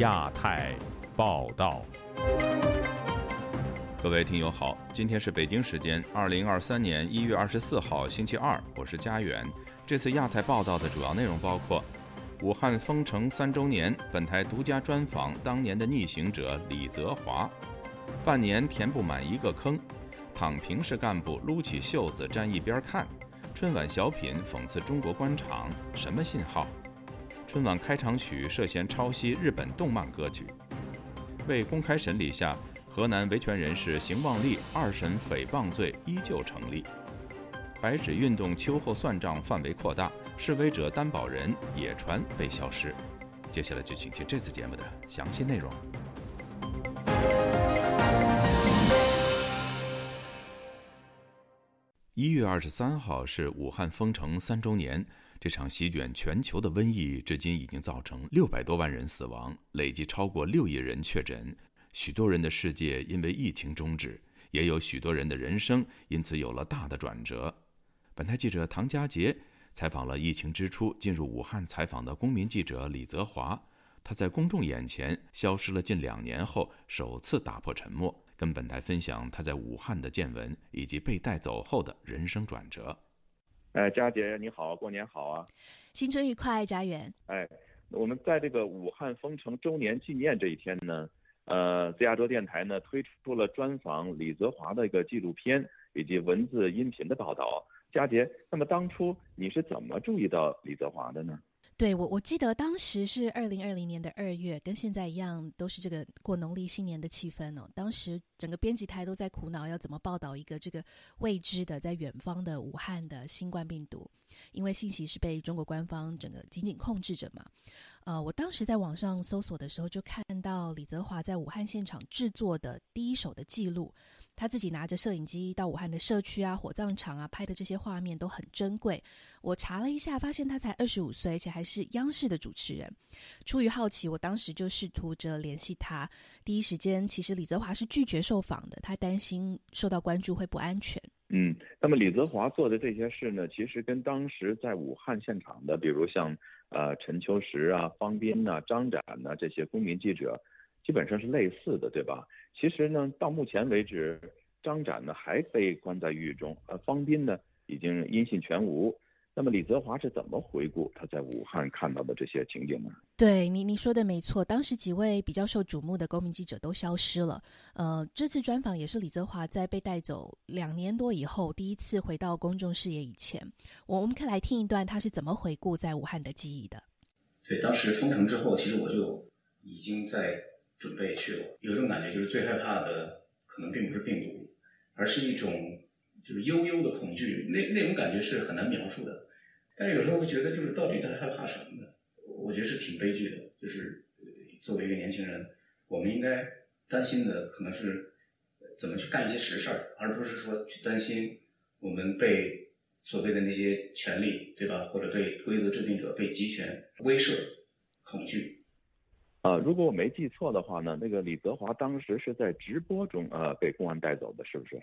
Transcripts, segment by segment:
亚太报道，各位听友好，今天是北京时间二零二三年一月二十四号星期二，我是佳远。这次亚太报道的主要内容包括：武汉封城三周年，本台独家专访当年的逆行者李泽华；半年填不满一个坑，躺平式干部撸起袖子站一边看；春晚小品讽刺中国官场，什么信号？春晚开场曲涉嫌抄袭日本动漫歌曲，未公开审理下，河南维权人士邢旺利二审诽谤罪依旧成立。白纸运动秋后算账范围扩大，示威者担保人野传被消失。接下来就请听这次节目的详细内容。一月二十三号是武汉封城三周年。这场席卷全球的瘟疫，至今已经造成六百多万人死亡，累计超过六亿人确诊。许多人的世界因为疫情终止，也有许多人的人生因此有了大的转折。本台记者唐佳杰采访了疫情之初进入武汉采访的公民记者李泽华，他在公众眼前消失了近两年后，首次打破沉默，跟本台分享他在武汉的见闻以及被带走后的人生转折。哎，佳姐你好，过年好啊！新春愉快，佳媛。哎，我们在这个武汉封城周年纪念这一天呢，呃，自亚洲电台呢推出了专访李泽华的一个纪录片以及文字音频的报道。佳杰，那么当初你是怎么注意到李泽华的呢？对我，我记得当时是二零二零年的二月，跟现在一样，都是这个过农历新年的气氛哦。当时整个编辑台都在苦恼要怎么报道一个这个未知的在远方的武汉的新冠病毒，因为信息是被中国官方整个紧紧控制着嘛。呃，我当时在网上搜索的时候，就看到李泽华在武汉现场制作的第一手的记录。他自己拿着摄影机到武汉的社区啊、火葬场啊拍的这些画面都很珍贵。我查了一下，发现他才二十五岁，而且还是央视的主持人。出于好奇，我当时就试图着联系他。第一时间，其实李泽华是拒绝受访的，他担心受到关注会不安全。嗯，那么李泽华做的这些事呢，其实跟当时在武汉现场的，比如像呃陈秋实啊、方斌呐、张展呐这些公民记者。基本上是类似的，对吧？其实呢，到目前为止，张展呢还被关在狱中，呃，方斌呢已经音信全无。那么李泽华是怎么回顾他在武汉看到的这些情景呢？对你你说的没错，当时几位比较受瞩目的公民记者都消失了。呃，这次专访也是李泽华在被带走两年多以后第一次回到公众视野以前。我我们可以来听一段他是怎么回顾在武汉的记忆的。对，当时封城之后，其实我就已经在。准备去了，有一种感觉，就是最害怕的可能并不是病毒，而是一种就是悠悠的恐惧。那那种感觉是很难描述的。但是有时候会觉得，就是到底在害怕什么呢？我觉得是挺悲剧的。就是作为一个年轻人，我们应该担心的可能是怎么去干一些实事儿，而不是说去担心我们被所谓的那些权利，对吧？或者被规则制定者、被集权威慑、恐惧。啊，如果我没记错的话呢，那个李泽华当时是在直播中呃被公安带走的，是不是？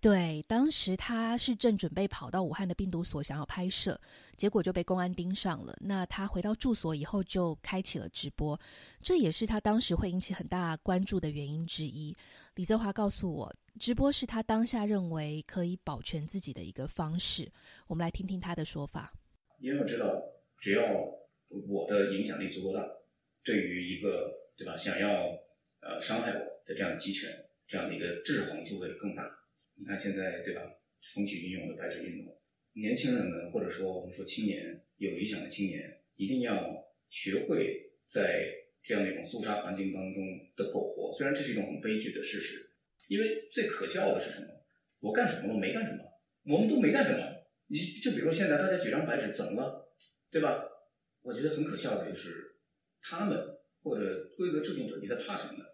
对，当时他是正准备跑到武汉的病毒所想要拍摄，结果就被公安盯上了。那他回到住所以后就开启了直播，这也是他当时会引起很大关注的原因之一。李泽华告诉我，直播是他当下认为可以保全自己的一个方式。我们来听听他的说法。因为我知道，只要我的影响力足够大。对于一个对吧，想要呃伤害我的这样的集权，这样的一个制衡就会更大。你看现在对吧，风起云涌的白纸运动，年轻人们或者说我们说青年有理想的青年，一定要学会在这样的一种肃杀环境当中的苟活。虽然这是一种很悲剧的事实，因为最可笑的是什么？我干什么了？没干什么，我们都没干什么。你就比如说现在大家举张白纸怎么了，对吧？我觉得很可笑的就是。他们或者规则制定者，你在怕什么呢？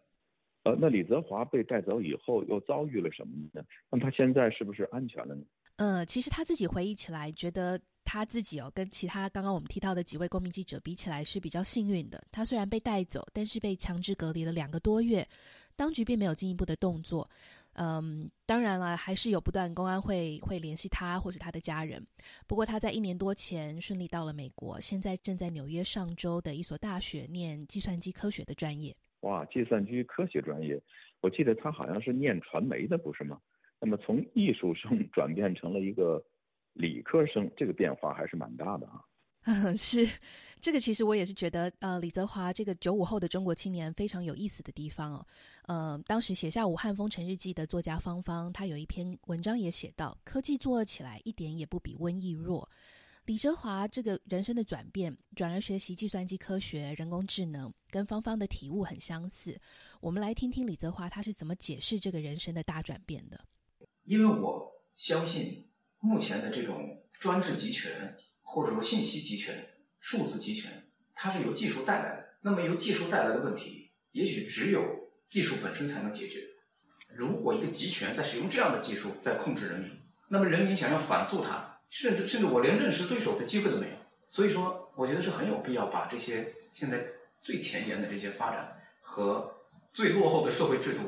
呃，那李泽华被带走以后又遭遇了什么呢？那他现在是不是安全了呢？呃，其实他自己回忆起来，觉得他自己哦，跟其他刚刚我们提到的几位公民记者比起来是比较幸运的。他虽然被带走，但是被强制隔离了两个多月，当局并没有进一步的动作。嗯，当然了，还是有不断公安会会联系他或是他的家人。不过他在一年多前顺利到了美国，现在正在纽约上州的一所大学念计算机科学的专业。哇，计算机科学专业，我记得他好像是念传媒的，不是吗？那么从艺术生 转变成了一个理科生，这个变化还是蛮大的啊。嗯，是，这个其实我也是觉得，呃，李泽华这个九五后的中国青年非常有意思的地方哦。呃，当时写下《武汉封城日记》的作家方方，他有一篇文章也写到，科技做起来一点也不比瘟疫弱。李泽华这个人生的转变，转而学习计算机科学、人工智能，跟芳芳的体悟很相似。我们来听听李泽华他是怎么解释这个人生的大转变的。因为我相信，目前的这种专制集权。或者说信息集权、数字集权，它是由技术带来的。那么由技术带来的问题，也许只有技术本身才能解决。如果一个集权在使用这样的技术在控制人民，那么人民想要反诉它，甚至甚至我连认识对手的机会都没有。所以说，我觉得是很有必要把这些现在最前沿的这些发展和最落后的社会制度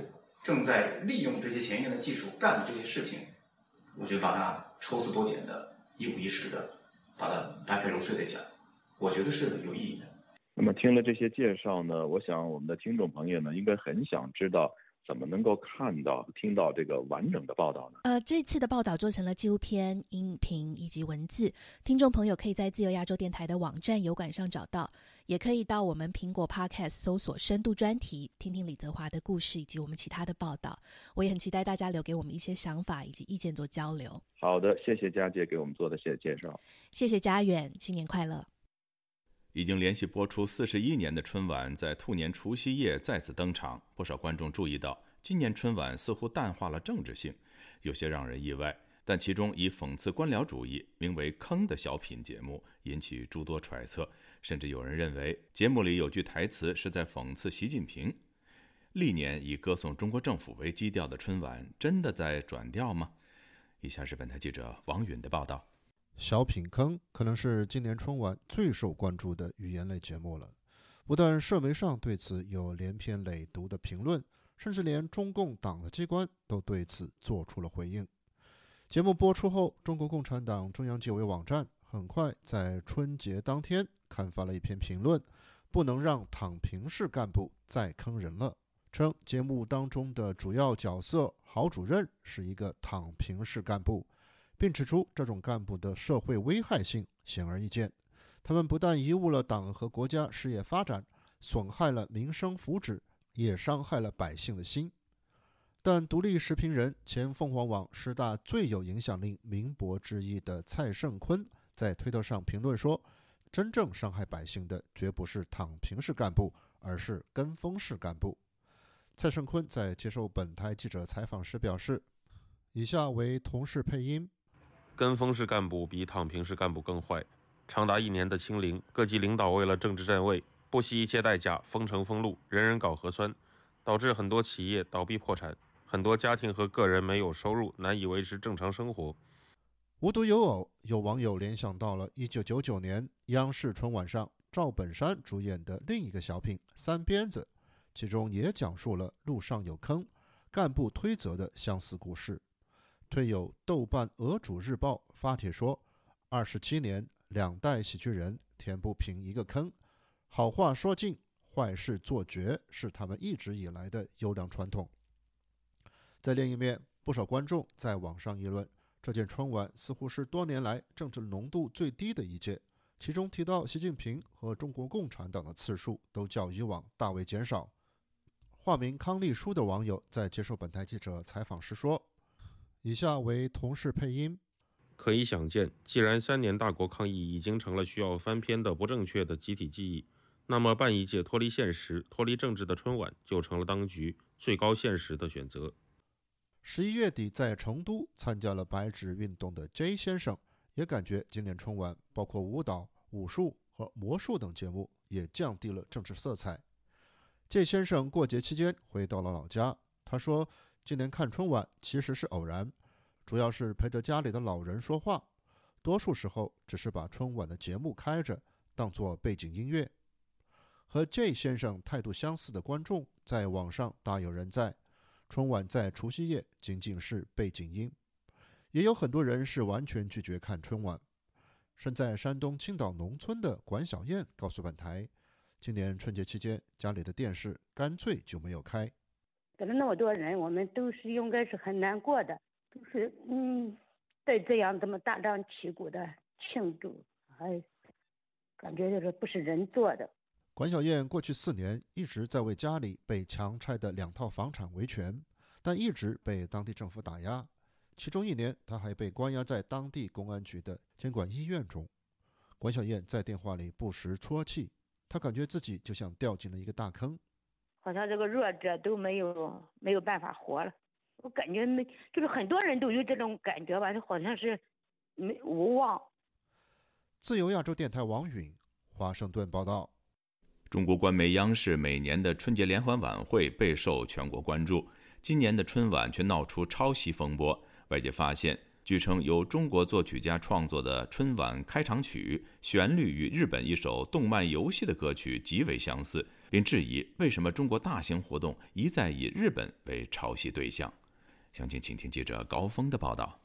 正在利用这些前沿的技术干的这些事情，我觉得把它抽丝剥茧的、一五一十的。把它掰开揉碎的讲，我觉得是有意义的。那么听了这些介绍呢，我想我们的听众朋友呢，应该很想知道怎么能够看到、听到这个完整的报道呢？呃，这次的报道做成了纪录片、音频以及文字，听众朋友可以在自由亚洲电台的网站油管上找到。也可以到我们苹果 Podcast 搜索“深度专题”，听听李泽华的故事以及我们其他的报道。我也很期待大家留给我们一些想法以及意见做交流。好的，谢谢佳姐给我们做的谢介绍。谢谢佳远，新年快乐！已经连续播出四十一年的春晚，在兔年除夕夜再次登场。不少观众注意到，今年春晚似乎淡化了政治性，有些让人意外。但其中以讽刺官僚主义、名为“坑”的小品节目引起诸多揣测，甚至有人认为节目里有句台词是在讽刺习近平。历年以歌颂中国政府为基调的春晚，真的在转调吗？以下是本台记者王允的报道。小品坑可能是今年春晚最受关注的语言类节目了，不但社媒上对此有连篇累牍的评论，甚至连中共党的机关都对此做出了回应。节目播出后，中国共产党中央纪委网站很快在春节当天刊发了一篇评论：“不能让躺平式干部再坑人了。”称节目当中的主要角色郝主任是一个躺平式干部，并指出这种干部的社会危害性显而易见。他们不但贻误了党和国家事业发展，损害了民生福祉，也伤害了百姓的心。但独立时评人、前凤凰网十大最有影响力名博之一的蔡胜坤在推特上评论说：“真正伤害百姓的绝不是躺平式干部，而是跟风式干部。”蔡胜坤在接受本台记者采访时表示：“以下为同事配音：跟风式干部比躺平式干部更坏。长达一年的清零，各级领导为了政治站位，不惜一切代价封城封路，人人搞核酸，导致很多企业倒闭破产。”很多家庭和个人没有收入，难以维持正常生活。无独有偶，有网友联想到了1999年央视春晚上赵本山主演的另一个小品《三鞭子》，其中也讲述了路上有坑、干部推责的相似故事。推友豆瓣俄主日报发帖说：“二十七年，两代喜剧人填不平一个坑，好话说尽，坏事做绝，是他们一直以来的优良传统。”在另一面，不少观众在网上议论，这届春晚似乎是多年来政治浓度最低的一届，其中提到习近平和中国共产党的次数都较以往大为减少。化名康丽书的网友在接受本台记者采访时说：“以下为同事配音。可以想见，既然三年大国抗疫已经成了需要翻篇的不正确的集体记忆，那么办一届脱离现实、脱离政治的春晚就成了当局最高现实的选择。”十一月底在成都参加了白纸运动的 J 先生也感觉今年春晚包括舞蹈、武术和魔术等节目也降低了政治色彩。J 先生过节期间回到了老家，他说今年看春晚其实是偶然，主要是陪着家里的老人说话，多数时候只是把春晚的节目开着当做背景音乐。和 J 先生态度相似的观众在网上大有人在。春晚在除夕夜仅仅是背景音。也有很多人是完全拒绝看春晚。身在山东青岛农村的管小燕告诉本台，今年春节期间家里的电视干脆就没有开。跟了那么多人，我们都是应该是很难过的，都是嗯，在这样这么大张旗鼓的庆祝，哎，感觉就是不是人做的。管小燕过去四年一直在为家里被强拆的两套房产维权，但一直被当地政府打压。其中一年，她还被关押在当地公安局的监管医院中。管小燕在电话里不时啜泣，她感觉自己就像掉进了一个大坑，好像这个弱者都没有没有办法活了。我感觉没，就是很多人都有这种感觉吧，就好像是没无望。自由亚洲电台王允华盛顿报道。中国官媒央视每年的春节联欢晚会备受全国关注，今年的春晚却闹出抄袭风波。外界发现，据称由中国作曲家创作的春晚开场曲旋律与日本一首动漫游戏的歌曲极为相似，并质疑为什么中国大型活动一再以日本为抄袭对象。详情，请听记者高峰的报道。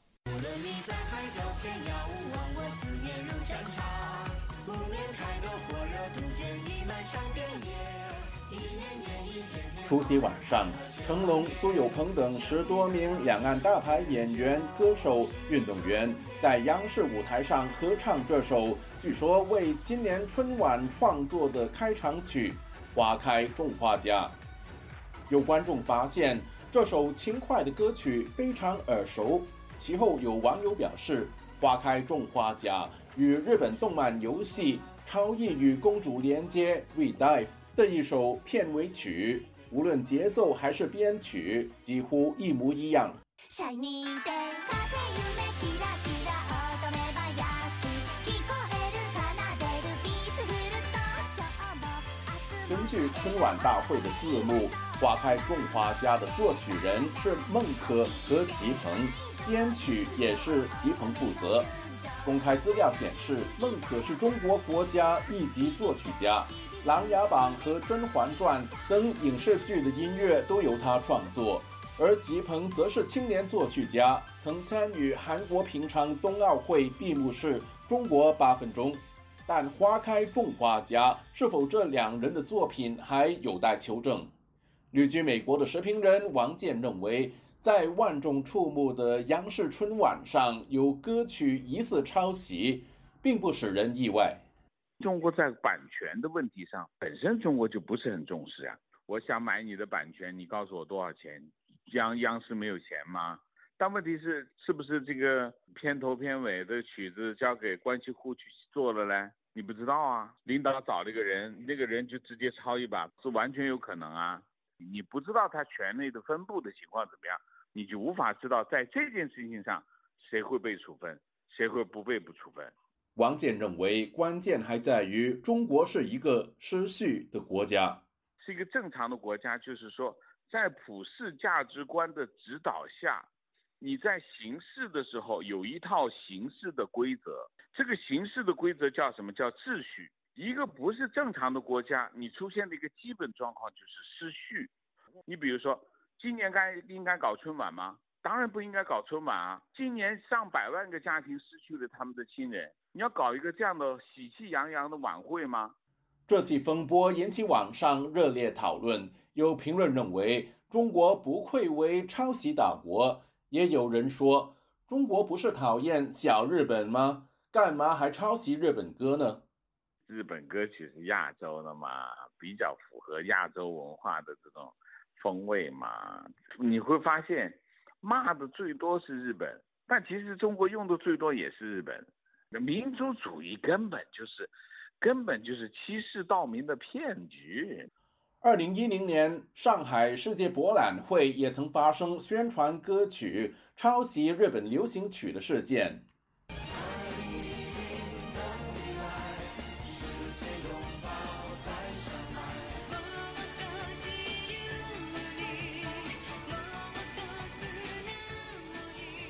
除夕晚上，成龙、苏有朋等十多名两岸大牌演员、歌手、运动员在央视舞台上合唱这首据说为今年春晚创作的开场曲《花开种花家》。有观众发现这首轻快的歌曲非常耳熟，其后有网友表示，《花开种花家》与日本动漫游戏《超异与公主连接 Redive》的一首片尾曲。无论节奏还是编曲，几乎一模一样。据春晚大会的字幕，《花开种花家》的作曲人是孟可和吉鹏，编曲也是吉鹏负责。公开资料显示，孟可是中国国家一级作曲家。《琅琊榜》和《甄嬛传》等影视剧的音乐都由他创作，而吉鹏则是青年作曲家，曾参与韩国平昌冬奥会闭幕式《中国八分钟》。但《花开种花家》是否这两人的作品还有待求证。旅居美国的时评人王健认为，在万众瞩目的央视春晚上有歌曲疑似抄袭，并不使人意外。中国在版权的问题上，本身中国就不是很重视啊。我想买你的版权，你告诉我多少钱？央央视没有钱吗？但问题是，是不是这个片头片尾的曲子交给关系户去做了呢？你不知道啊。领导找了一个人，那个人就直接抄一把，是完全有可能啊。你不知道他权力的分布的情况怎么样，你就无法知道在这件事情上谁会被处分，谁会不被不处分。王健认为，关键还在于中国是一个失序的国家，是一个正常的国家。就是说，在普世价值观的指导下，你在行事的时候有一套行事的规则。这个行事的规则叫什么？叫秩序。一个不是正常的国家，你出现的一个基本状况就是失序。你比如说，今年该应该搞春晚吗？当然不应该搞春晚啊！今年上百万个家庭失去了他们的亲人，你要搞一个这样的喜气洋洋的晚会吗？这起风波引起网上热烈讨论，有评论认为中国不愧为抄袭大国，也有人说中国不是讨厌小日本吗？干嘛还抄袭日本歌呢？日本歌曲是亚洲的嘛，比较符合亚洲文化的这种风味嘛，你会发现。骂的最多是日本，但其实中国用的最多也是日本。那民族主义根本就是，根本就是欺世盗名的骗局。二零一零年上海世界博览会也曾发生宣传歌曲抄袭日本流行曲的事件。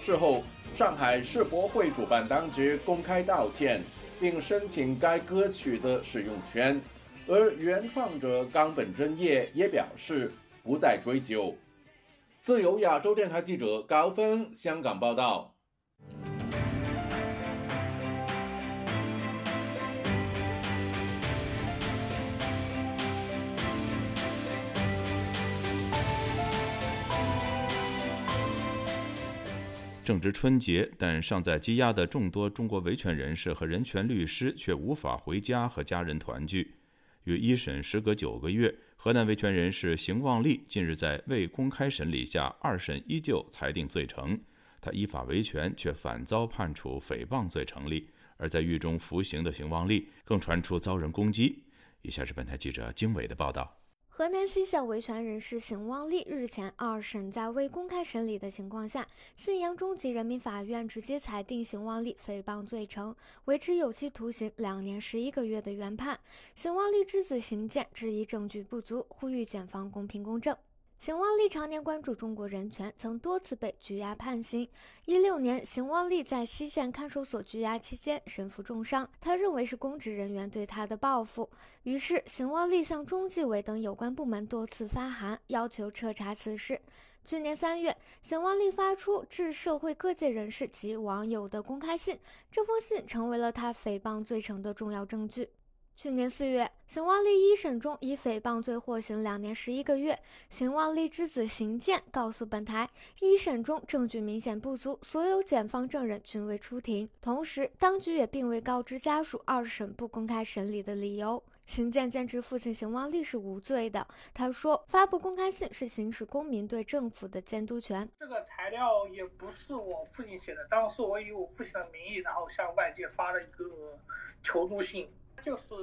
事后，上海世博会主办当局公开道歉，并申请该歌曲的使用权，而原创者冈本真叶也表示不再追究。自由亚洲电台记者高峰香港报道。正值春节，但尚在羁押的众多中国维权人士和人权律师却无法回家和家人团聚。与一审时隔九个月，河南维权人士邢旺利近日在未公开审理下，二审依旧裁定罪成。他依法维权，却反遭判处诽谤罪成立。而在狱中服刑的邢旺利，更传出遭人攻击。以下是本台记者经纬的报道。河南西县维权人士邢旺利日前二审在未公开审理的情况下，信阳中级人民法院直接裁定邢旺利诽谤罪成，维持有期徒刑两年十一个月的原判。邢旺利之子邢健质疑证据不足，呼吁检方公平公正。邢旺利常年关注中国人权，曾多次被拘押判刑。一六年，邢旺利在西县看守所拘押期间身负重伤，他认为是公职人员对他的报复，于是邢旺利向中纪委等有关部门多次发函，要求彻查此事。去年三月，邢旺利发出致社会各界人士及网友的公开信，这封信成为了他诽谤罪成的重要证据。去年四月，邢旺利一审中以诽谤罪获刑两年十一个月。邢旺利之子邢健告诉本台，一审中证据明显不足，所有检方证人均未出庭。同时，当局也并未告知家属二审不公开审理的理由。邢健坚持父亲邢旺利是无罪的。他说，发布公开信是行使公民对政府的监督权。这个材料也不是我父亲写的，当时我以我父亲的名义，然后向外界发了一个求助信。就是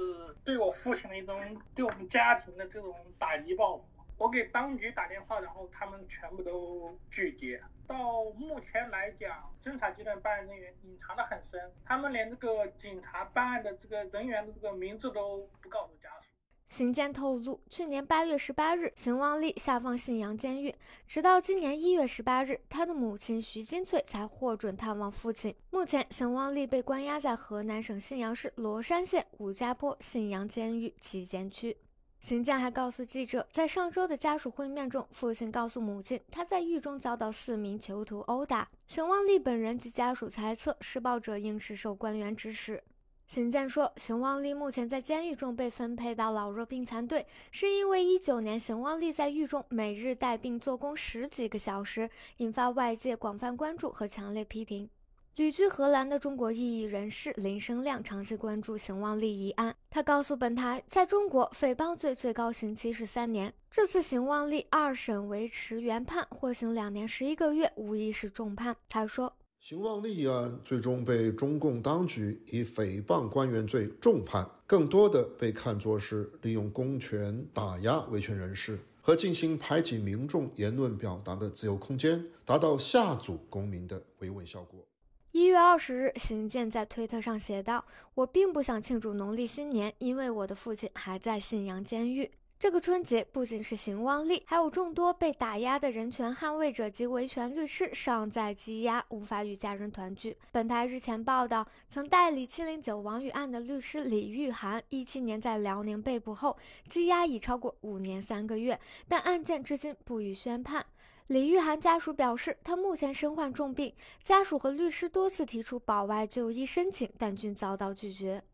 对我父亲的一种，对我们家庭的这种打击报复。我给当局打电话，然后他们全部都拒接。到目前来讲，侦查阶段办案人员隐藏的很深，他们连这个警察办案的这个人员的这个名字都不告诉家属。邢健透露，去年八月十八日，邢旺利下放信阳监狱，直到今年一月十八日，他的母亲徐金翠才获准探望父亲。目前，邢旺利被关押在河南省信阳市罗山县武家坡信阳监狱旗监区。邢健还告诉记者，在上周的家属会面中，父亲告诉母亲，他在狱中遭到四名囚徒殴打。邢旺利本人及家属猜测，施暴者应是受官员指使。邢健说，邢旺利目前在监狱中被分配到老弱病残队，是因为一九年邢旺利在狱中每日带病做工十几个小时，引发外界广泛关注和强烈批评。旅居荷兰的中国异议人士林生亮长期关注邢旺利一案，他告诉本台，在中国诽谤罪最高刑期是三年，这次邢旺利二审维持原判，获刑两年十一个月，无疑是重判。他说。邢旺利一案最终被中共当局以诽谤官员罪重判，更多的被看作是利用公权打压维权人士和进行排挤民众言论表达的自由空间，达到吓阻公民的维稳效果。一月二十日，邢健在推特上写道：“我并不想庆祝农历新年，因为我的父亲还在信阳监狱。”这个春节不仅是邢旺利，还有众多被打压的人权捍卫者及维权律师尚在羁押，无法与家人团聚。本台日前报道，曾代理七零九王宇案的律师李玉涵，一七年在辽宁被捕后，羁押已超过五年三个月，但案件至今不予宣判。李玉涵家属表示，他目前身患重病，家属和律师多次提出保外就医申请，但均遭到拒绝。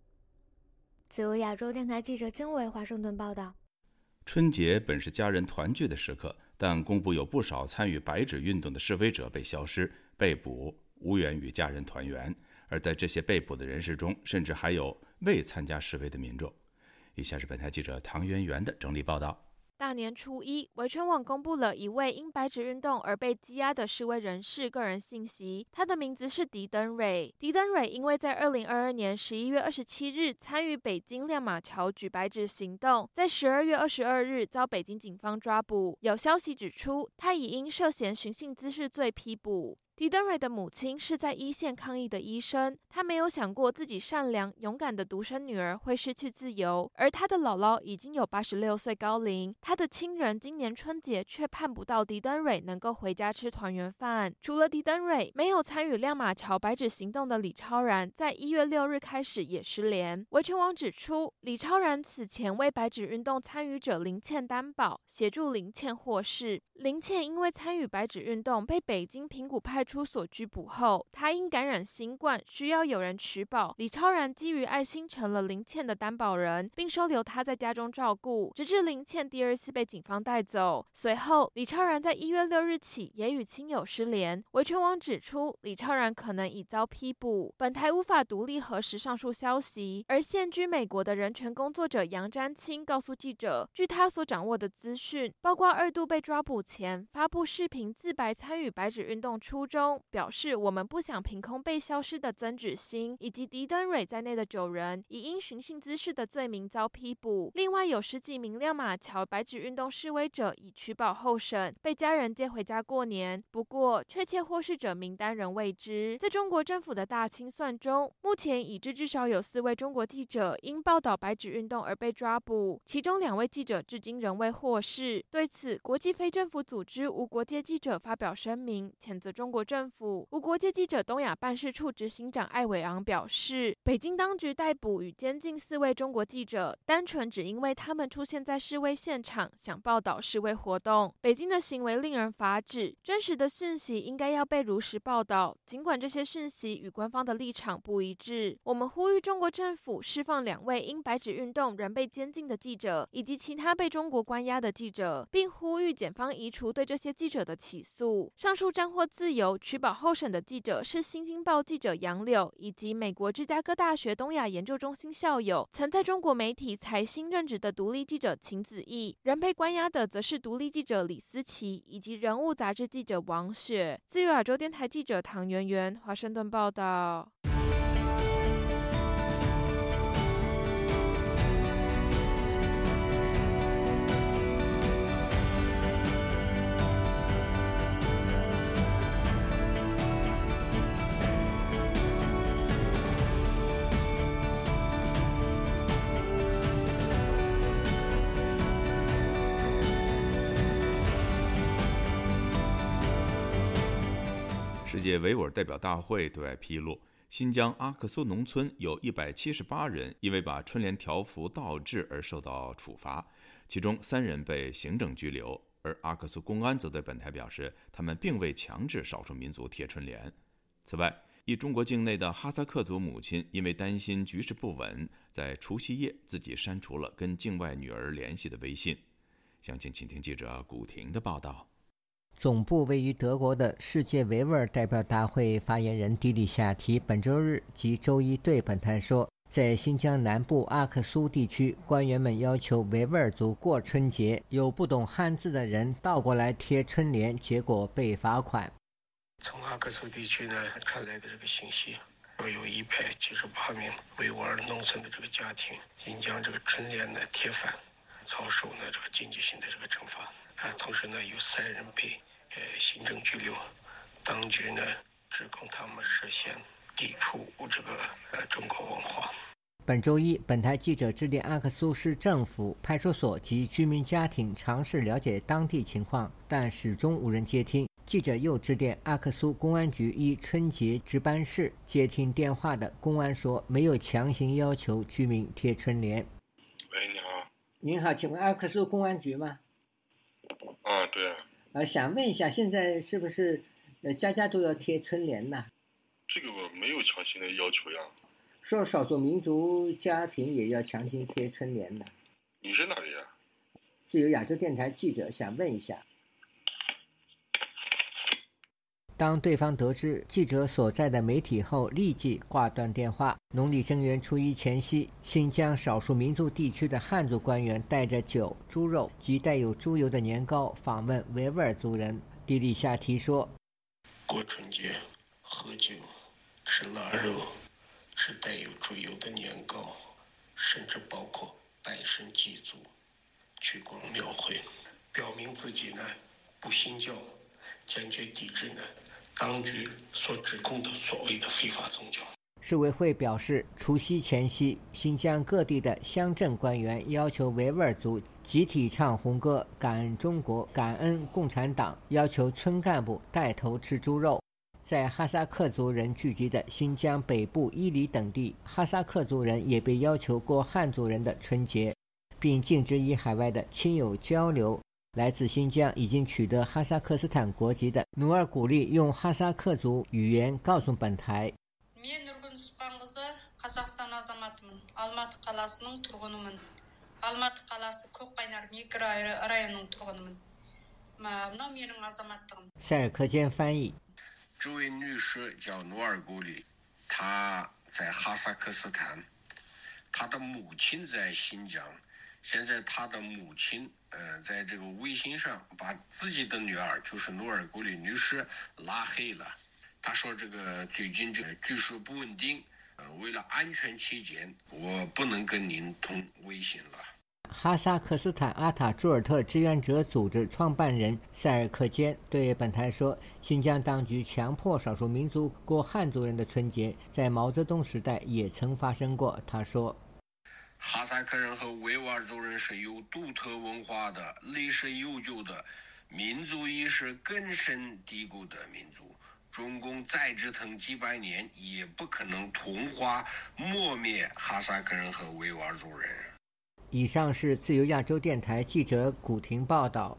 自由亚洲电台记者经纬华盛顿报道。春节本是家人团聚的时刻，但公布有不少参与白纸运动的示威者被消失、被捕，无缘与家人团圆。而在这些被捕的人士中，甚至还有未参加示威的民众。以下是本台记者唐媛媛的整理报道。大年初一，维权网公布了一位因白纸运动而被羁押的示威人士个人信息。他的名字是狄登蕊。狄登蕊因为在二零二二年十一月二十七日参与北京亮马桥举白纸行动，在十二月二十二日遭北京警方抓捕。有消息指出，他已因涉嫌寻衅滋事罪批捕。狄登蕊的母亲是在一线抗疫的医生，她没有想过自己善良勇敢的独生女儿会失去自由，而她的姥姥已经有八十六岁高龄，她的亲人今年春节却盼不到狄登蕊能够回家吃团圆饭。除了狄登蕊，没有参与亮马桥白纸行动的李超然，在一月六日开始也失联。维权网指出，李超然此前为白纸运动参与者林倩担保，协助林倩获释。林倩因为参与白纸运动，被北京平谷派出所拘捕后，他因感染新冠，需要有人取保。李超然基于爱心，成了林倩的担保人，并收留她在家中照顾，直至林倩第二次被警方带走。随后，李超然在一月六日起也与亲友失联。维权网指出，李超然可能已遭批捕。本台无法独立核实上述消息。而现居美国的人权工作者杨占清告诉记者，据他所掌握的资讯，包括二度被抓捕前发布视频自白参与白纸运动初衷。中表示，我们不想凭空被消失的曾芷欣以及狄登蕊在内的九人，以因寻衅滋事的罪名遭批捕。另外有十几名亮马桥白纸运动示威者已取保候审，被家人接回家过年。不过，确切获释者名单仍未知。在中国政府的大清算中，目前已知至少有四位中国记者因报道白纸运动而被抓捕，其中两位记者至今仍未获释。对此，国际非政府组织无国界记者发表声明，谴责中国。政府无国界记者东亚办事处执行长艾伟昂表示，北京当局逮捕与监禁四位中国记者，单纯只因为他们出现在示威现场，想报道示威活动。北京的行为令人发指，真实的讯息应该要被如实报道，尽管这些讯息与官方的立场不一致。我们呼吁中国政府释放两位因白纸运动仍被监禁的记者，以及其他被中国关押的记者，并呼吁检方移除对这些记者的起诉。上述斩获自由。取保候审的记者是《新京报》记者杨柳，以及美国芝加哥大学东亚研究中心校友、曾在中国媒体财新任职的独立记者秦子毅。人被关押的则是独立记者李思琪以及人物杂志记者王雪。自由亚洲电台记者唐媛媛，华盛顿报道。维吾尔代表大会对外披露，新疆阿克苏农村有一百七十八人因为把春联条幅倒置而受到处罚，其中三人被行政拘留。而阿克苏公安则对本台表示，他们并未强制少数民族贴春联。此外，一中国境内的哈萨克族母亲因为担心局势不稳，在除夕夜自己删除了跟境外女儿联系的微信。详情，请听记者古婷的报道。总部位于德国的世界维吾尔代表大会发言人迪里夏提本周日及周一对本台说，在新疆南部阿克苏地区，官员们要求维吾尔族过春节，有不懂汉字的人倒过来贴春联，结果被罚款。从阿克苏地区呢传来的这个信息，说有一百七十八名维吾尔农村的这个家庭因将这个春联呢贴反，遭受呢这个经济性的这个惩罚。啊，同时呢有三人被。呃，行政拘留，当局呢指控他们涉嫌抵触这个呃中国文化。本周一，本台记者致电阿克苏市政府派出所及居民家庭，尝试了解当地情况，但始终无人接听。记者又致电阿克苏公安局一春节值班室，接听电话的公安说没有强行要求居民贴春联。喂，你好。您好，请问阿克苏公安局吗？呃，想问一下，现在是不是呃家家都要贴春联呢？这个我没有强行的要求呀。说少数民族家庭也要强行贴春联呢。你是哪里呀？自由亚洲电台记者想问一下。当对方得知记者所在的媒体后，立即挂断电话。农历正月初一前夕，新疆少数民族地区的汉族官员带着酒、猪肉及带有猪油的年糕访问维吾尔族人。迪里夏提说：“过春节，喝酒，吃腊肉，吃带有猪油的年糕，甚至包括拜神祭祖、去逛庙会，表明自己呢不信教，坚决抵制呢。”当局所指控的所谓的非法宗教。市委会表示，除夕前夕，新疆各地的乡镇官员要求维吾尔族集体唱红歌，感恩中国，感恩共产党，要求村干部带头吃猪肉。在哈萨克族人聚集的新疆北部伊犁等地，哈萨克族人也被要求过汉族人的春节，并禁止与海外的亲友交流。来自新疆已经取得哈萨克斯坦国籍的努尔古力，用哈萨克族语言告诉本台。塞尔克坚翻译：这位女士叫努尔古力，她在哈萨克斯坦，她的母亲在新疆。现在他的母亲，呃，在这个微信上把自己的女儿，就是努尔古里女士拉黑了。她说这个最近这个局势不稳定。呃，为了安全起见，我不能跟您通微信了。哈萨克斯坦阿塔朱尔特志愿者组织创办人塞尔克坚对本台说：“新疆当局强迫少数民族过汉族人的春节，在毛泽东时代也曾发生过。”他说：“哈萨克人和维吾尔族人是有独特文化的、历史悠久的、民族意识根深蒂固的民族。”中共再折腾几百年，也不可能同化抹灭哈萨克人和维吾尔族人。以上是自由亚洲电台记者古婷报道。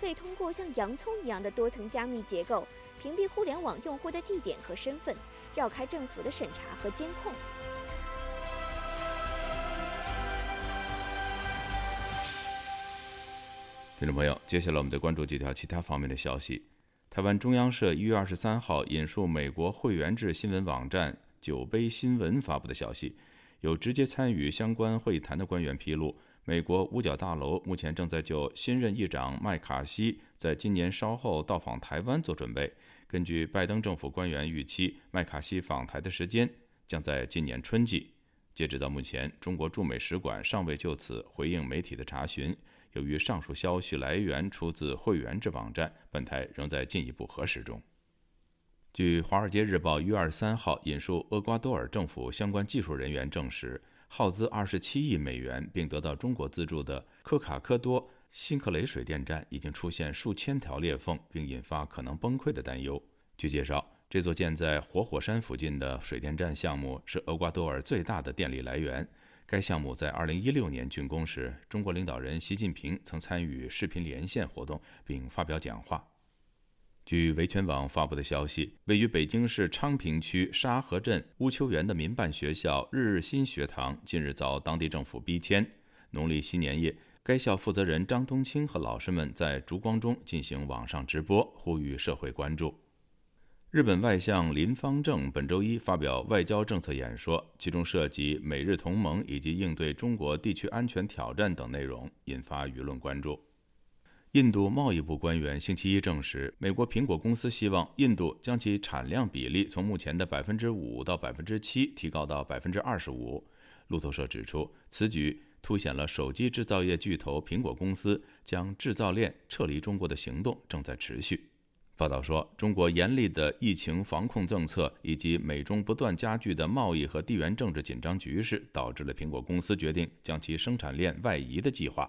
可以通过像洋葱一样的多层加密结构，屏蔽互联网用户的地点和身份，绕开政府的审查和监控。听众朋友，接下来我们再关注几条其他方面的消息。台湾中央社一月二十三号引述美国会员制新闻网站“酒杯新闻”发布的消息，有直接参与相关会谈的官员披露，美国五角大楼目前正在就新任议长麦卡锡在今年稍后到访台湾做准备。根据拜登政府官员预期，麦卡锡访台的时间将在今年春季。截止到目前，中国驻美使馆尚未就此回应媒体的查询。由于上述消息来源出自会员制网站，本台仍在进一步核实中。据《华尔街日报》一月二十三号引述厄瓜多尔政府相关技术人员证实，耗资二十七亿美元并得到中国资助的科卡科多辛克雷水电站已经出现数千条裂缝，并引发可能崩溃的担忧。据介绍，这座建在活火山附近的水电站项目是厄瓜多尔最大的电力来源。该项目在2016年竣工时，中国领导人习近平曾参与视频连线活动并发表讲话。据维权网发布的消息，位于北京市昌平区沙河镇乌丘园的民办学校日日新学堂近日遭当地政府逼迁。农历新年夜，该校负责人张冬青和老师们在烛光中进行网上直播，呼吁社会关注。日本外相林方正本周一发表外交政策演说，其中涉及美日同盟以及应对中国地区安全挑战等内容，引发舆论关注。印度贸易部官员星期一证实，美国苹果公司希望印度将其产量比例从目前的百分之五到百分之七提高到百分之二十五。路透社指出，此举凸显了手机制造业巨头苹果公司将制造链撤离中国的行动正在持续。报道说，中国严厉的疫情防控政策以及美中不断加剧的贸易和地缘政治紧张局势，导致了苹果公司决定将其生产链外移的计划。